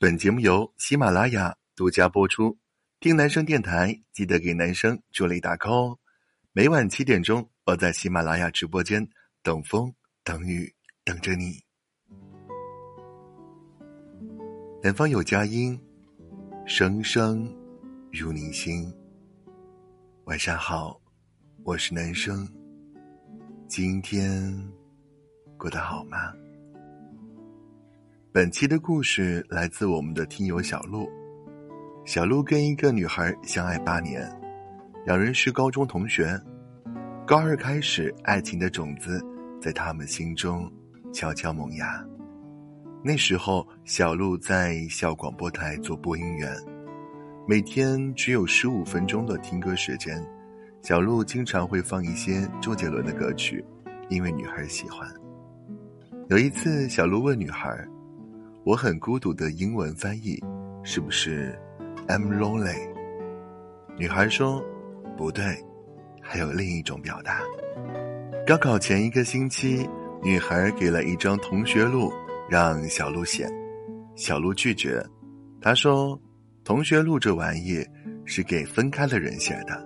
本节目由喜马拉雅独家播出。听男生电台，记得给男生助力打 call 哦。每晚七点钟，我在喜马拉雅直播间等风等雨等着你。南方有佳音，声声入你心。晚上好，我是男生。今天过得好吗？本期的故事来自我们的听友小鹿。小鹿跟一个女孩相爱八年，两人是高中同学。高二开始，爱情的种子在他们心中悄悄萌芽。那时候，小鹿在校广播台做播音员，每天只有十五分钟的听歌时间。小鹿经常会放一些周杰伦的歌曲，因为女孩喜欢。有一次，小鹿问女孩。我很孤独的英文翻译是不是 I'm lonely？女孩说不对，还有另一种表达。高考前一个星期，女孩给了一张同学录让小鹿写，小鹿拒绝，她说同学录这玩意是给分开的人写的。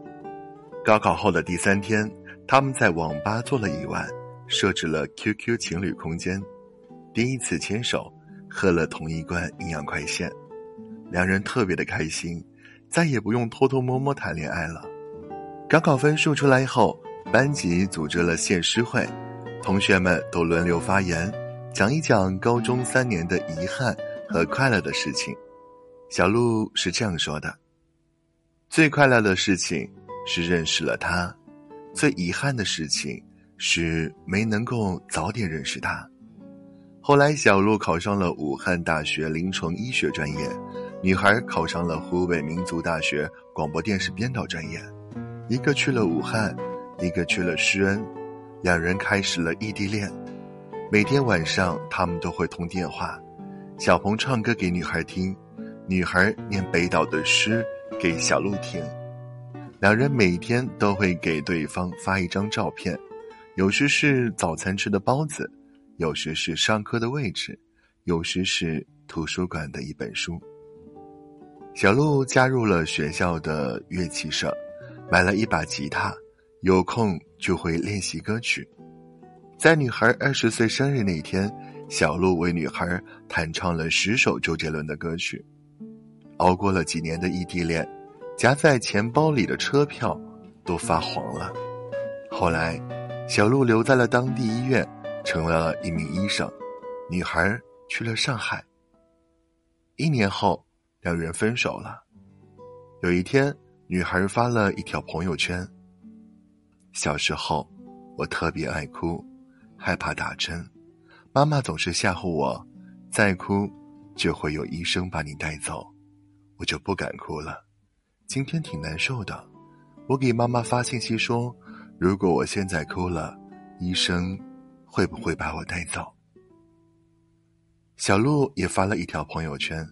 高考后的第三天，他们在网吧坐了一晚，设置了 QQ 情侣空间，第一次牵手。喝了同一罐营养快线，两人特别的开心，再也不用偷偷摸摸谈恋爱了。高考分数出来后，班级组织了献诗会，同学们都轮流发言，讲一讲高中三年的遗憾和快乐的事情。小鹿是这样说的：“最快乐的事情是认识了他，最遗憾的事情是没能够早点认识他。”后来，小鹿考上了武汉大学临床医学专业，女孩考上了湖北民族大学广播电视编导专业。一个去了武汉，一个去了施恩，两人开始了异地恋。每天晚上，他们都会通电话。小鹏唱歌给女孩听，女孩念北岛的诗给小鹿听。两人每天都会给对方发一张照片，有时是早餐吃的包子。有时是上课的位置，有时是图书馆的一本书。小鹿加入了学校的乐器社，买了一把吉他，有空就会练习歌曲。在女孩二十岁生日那天，小鹿为女孩弹唱了十首周杰伦的歌曲。熬过了几年的异地恋，夹在钱包里的车票都发黄了。后来，小鹿留在了当地医院。成为了一名医生，女孩去了上海。一年后，两人分手了。有一天，女孩发了一条朋友圈：“小时候，我特别爱哭，害怕打针，妈妈总是吓唬我，再哭就会有医生把你带走，我就不敢哭了。今天挺难受的，我给妈妈发信息说，如果我现在哭了，医生。”会不会把我带走？小鹿也发了一条朋友圈：“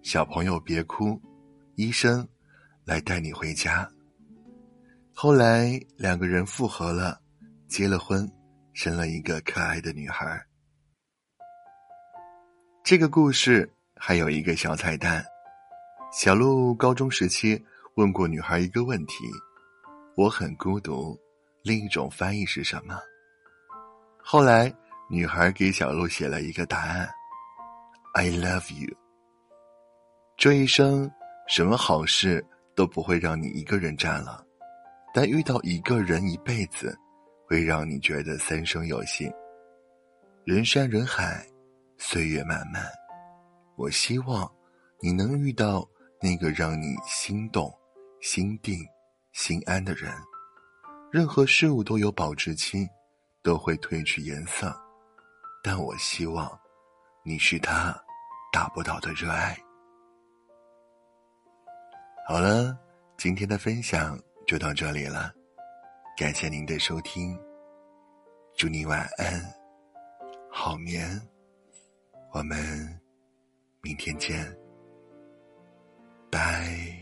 小朋友别哭，医生来带你回家。”后来两个人复合了，结了婚，生了一个可爱的女孩。这个故事还有一个小彩蛋：小鹿高中时期问过女孩一个问题：“我很孤独，另一种翻译是什么？”后来，女孩给小鹿写了一个答案：“I love you。”这一生，什么好事都不会让你一个人占了，但遇到一个人一辈子，会让你觉得三生有幸。人山人海，岁月漫漫，我希望你能遇到那个让你心动、心定、心安的人。任何事物都有保质期。都会褪去颜色，但我希望你是他达不到的热爱。好了，今天的分享就到这里了，感谢您的收听，祝你晚安，好眠，我们明天见，拜。